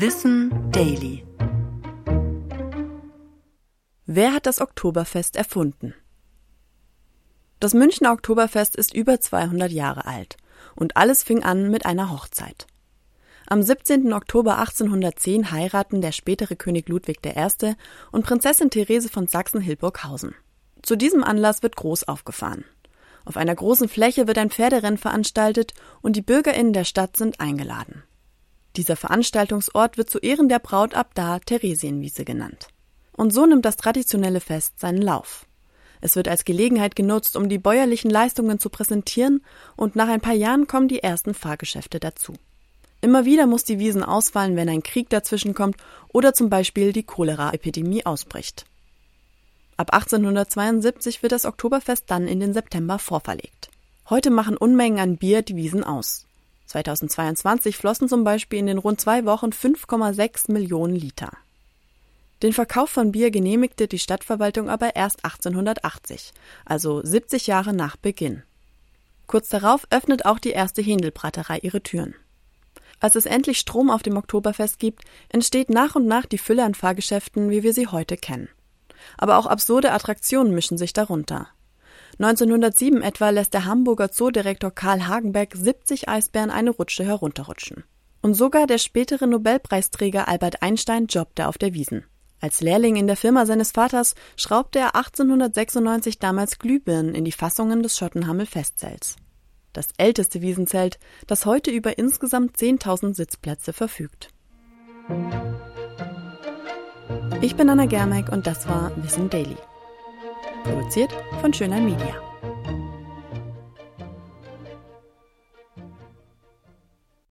Wissen Daily. Wer hat das Oktoberfest erfunden? Das Münchner Oktoberfest ist über 200 Jahre alt und alles fing an mit einer Hochzeit. Am 17. Oktober 1810 heiraten der spätere König Ludwig I. und Prinzessin Therese von Sachsen-Hildburghausen. Zu diesem Anlass wird groß aufgefahren. Auf einer großen Fläche wird ein Pferderennen veranstaltet und die BürgerInnen der Stadt sind eingeladen. Dieser Veranstaltungsort wird zu Ehren der Braut ab da Theresienwiese genannt. Und so nimmt das traditionelle Fest seinen Lauf. Es wird als Gelegenheit genutzt, um die bäuerlichen Leistungen zu präsentieren, und nach ein paar Jahren kommen die ersten Fahrgeschäfte dazu. Immer wieder muss die Wiesen ausfallen, wenn ein Krieg dazwischenkommt oder zum Beispiel die Cholera-Epidemie ausbricht. Ab 1872 wird das Oktoberfest dann in den September vorverlegt. Heute machen Unmengen an Bier die Wiesen aus. 2022 flossen zum Beispiel in den rund zwei Wochen 5,6 Millionen Liter. Den Verkauf von Bier genehmigte die Stadtverwaltung aber erst 1880, also 70 Jahre nach Beginn. Kurz darauf öffnet auch die erste Händelbraterei ihre Türen. Als es endlich Strom auf dem Oktoberfest gibt, entsteht nach und nach die Fülle an Fahrgeschäften, wie wir sie heute kennen. Aber auch absurde Attraktionen mischen sich darunter. 1907 etwa lässt der Hamburger Zoodirektor Karl Hagenbeck 70 Eisbären eine Rutsche herunterrutschen. Und sogar der spätere Nobelpreisträger Albert Einstein jobbte auf der Wiesen. Als Lehrling in der Firma seines Vaters schraubte er 1896 damals Glühbirnen in die Fassungen des Schottenhammel Festzells. Das älteste Wiesenzelt, das heute über insgesamt 10.000 Sitzplätze verfügt. Ich bin Anna Germeck und das war Wissen Daily. Produziert von Schöner Media.